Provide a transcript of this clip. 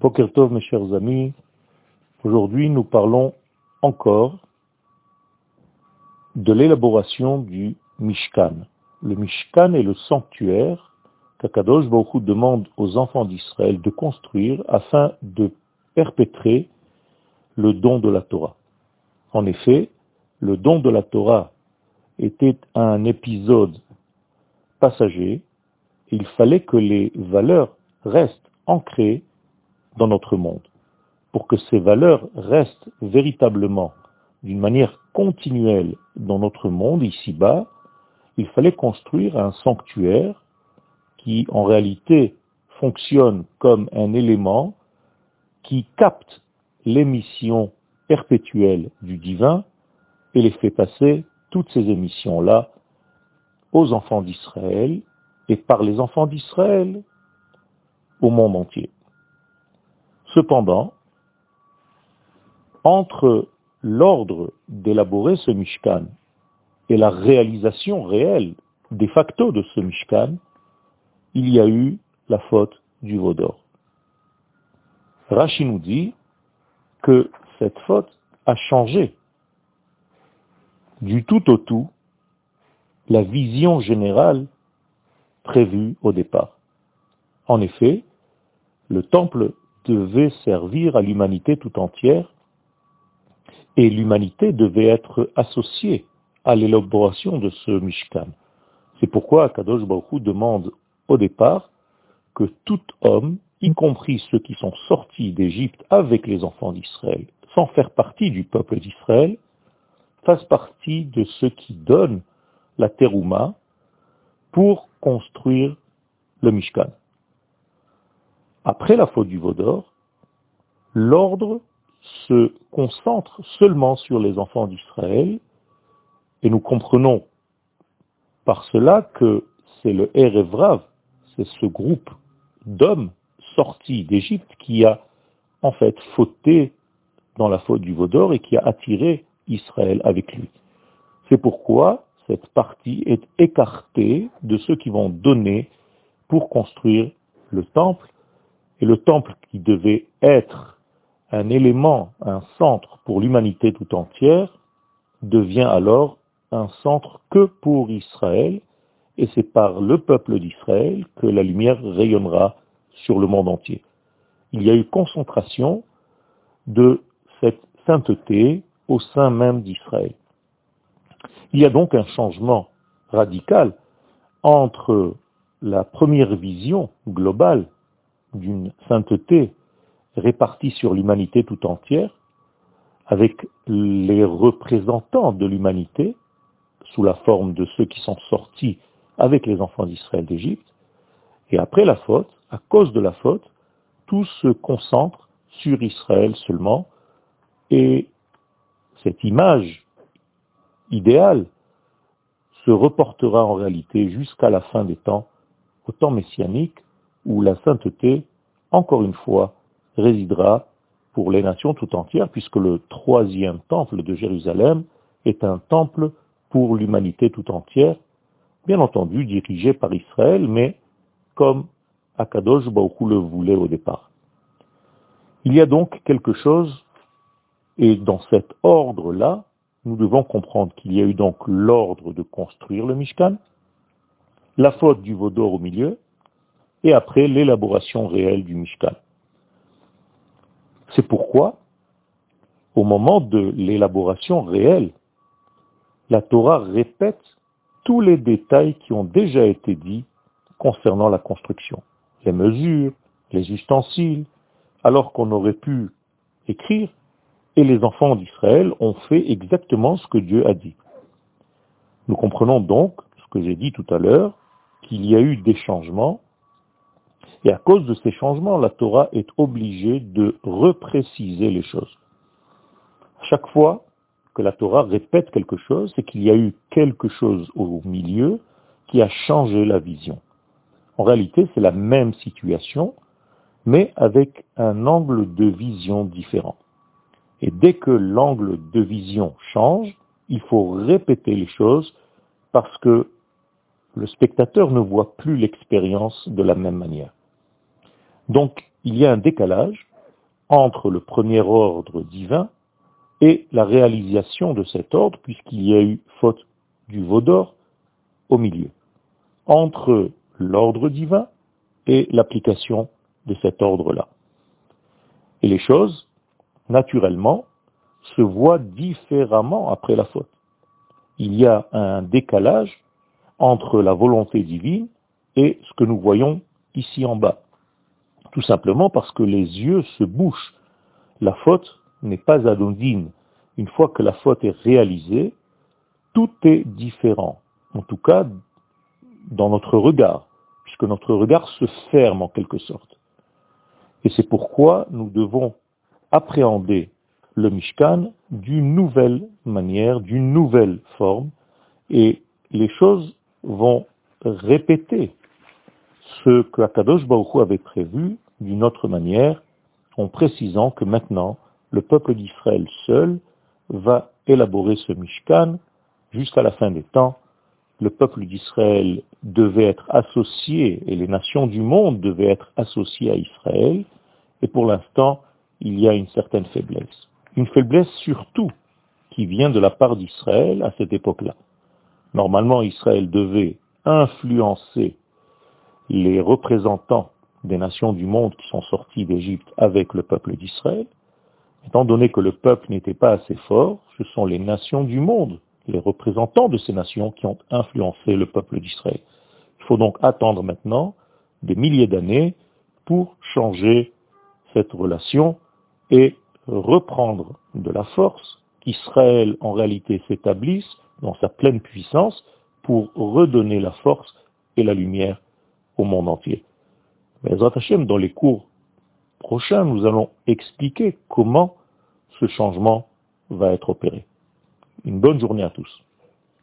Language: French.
Pokertov, mes chers amis, aujourd'hui nous parlons encore de l'élaboration du Mishkan. Le Mishkan est le sanctuaire qu'Akadosh Baruch demande aux enfants d'Israël de construire afin de perpétrer le don de la Torah. En effet, le don de la Torah était un épisode passager, il fallait que les valeurs restent ancrées dans notre monde. Pour que ces valeurs restent véritablement d'une manière continuelle dans notre monde ici-bas, il fallait construire un sanctuaire qui en réalité fonctionne comme un élément qui capte l'émission perpétuelle du divin et les fait passer toutes ces émissions-là aux enfants d'Israël et par les enfants d'Israël au monde entier. Cependant, entre l'ordre d'élaborer ce Mishkan et la réalisation réelle de facto de ce Mishkan, il y a eu la faute du Vaudor. Rashi nous dit que cette faute a changé du tout au tout la vision générale prévue au départ. En effet, le temple devait servir à l'humanité tout entière et l'humanité devait être associée à l'élaboration de ce Mishkan. C'est pourquoi Kadosh Baruch demande au départ que tout homme, y compris ceux qui sont sortis d'Égypte avec les enfants d'Israël, sans faire partie du peuple d'Israël, fasse partie de ceux qui donnent la terouma pour construire le Mishkan. Après la faute du Vaudor, l'ordre se concentre seulement sur les enfants d'Israël, et nous comprenons par cela que c'est le Erevrav, c'est ce groupe d'hommes sortis d'Égypte qui a en fait fauté dans la faute du Vaudor et qui a attiré Israël avec lui. C'est pourquoi cette partie est écartée de ceux qui vont donner pour construire le temple, et le temple qui devait être un élément, un centre pour l'humanité tout entière, devient alors un centre que pour Israël, et c'est par le peuple d'Israël que la lumière rayonnera sur le monde entier. Il y a eu concentration de cette sainteté au sein même d'Israël. Il y a donc un changement radical entre la première vision globale d'une sainteté répartie sur l'humanité tout entière, avec les représentants de l'humanité, sous la forme de ceux qui sont sortis avec les enfants d'Israël d'Égypte, et après la faute, à cause de la faute, tout se concentre sur Israël seulement, et cette image idéale se reportera en réalité jusqu'à la fin des temps, au temps messianique, où la sainteté, encore une fois, résidera pour les nations tout entières, puisque le troisième temple de Jérusalem est un temple pour l'humanité tout entière, bien entendu dirigé par Israël, mais comme Akadosh Baruch le voulait au départ. Il y a donc quelque chose et dans cet ordre-là, nous devons comprendre qu'il y a eu donc l'ordre de construire le Mishkan, la faute du Vaudor au milieu, et après l'élaboration réelle du Mishkan. C'est pourquoi, au moment de l'élaboration réelle, la Torah répète tous les détails qui ont déjà été dits concernant la construction. Les mesures, les ustensiles, alors qu'on aurait pu écrire et les enfants d'Israël ont fait exactement ce que Dieu a dit. Nous comprenons donc, ce que j'ai dit tout à l'heure, qu'il y a eu des changements, et à cause de ces changements, la Torah est obligée de repréciser les choses. chaque fois que la Torah répète quelque chose, c'est qu'il y a eu quelque chose au milieu qui a changé la vision. En réalité, c'est la même situation, mais avec un angle de vision différent. Et dès que l'angle de vision change, il faut répéter les choses parce que le spectateur ne voit plus l'expérience de la même manière. Donc, il y a un décalage entre le premier ordre divin et la réalisation de cet ordre, puisqu'il y a eu faute du Vaudor au milieu, entre l'ordre divin et l'application de cet ordre-là. Et les choses, naturellement, se voient différemment après la faute. Il y a un décalage entre la volonté divine et ce que nous voyons ici en bas. Tout simplement parce que les yeux se bouchent. La faute n'est pas anodine. Une fois que la faute est réalisée, tout est différent. En tout cas, dans notre regard, puisque notre regard se ferme en quelque sorte. Et c'est pourquoi nous devons appréhender le Mishkan d'une nouvelle manière, d'une nouvelle forme, et les choses vont répéter ce que Akadosh Baruch avait prévu d'une autre manière, en précisant que maintenant, le peuple d'Israël seul va élaborer ce Mishkan jusqu'à la fin des temps. Le peuple d'Israël devait être associé, et les nations du monde devaient être associées à Israël, et pour l'instant, il y a une certaine faiblesse. Une faiblesse surtout qui vient de la part d'Israël à cette époque-là. Normalement, Israël devait influencer les représentants des nations du monde qui sont sortis d'Égypte avec le peuple d'Israël. Étant donné que le peuple n'était pas assez fort, ce sont les nations du monde, les représentants de ces nations qui ont influencé le peuple d'Israël. Il faut donc attendre maintenant des milliers d'années pour changer cette relation et reprendre de la force, qu'Israël en réalité s'établisse dans sa pleine puissance pour redonner la force et la lumière au monde entier. Mais dans les cours prochains, nous allons expliquer comment ce changement va être opéré. Une bonne journée à tous.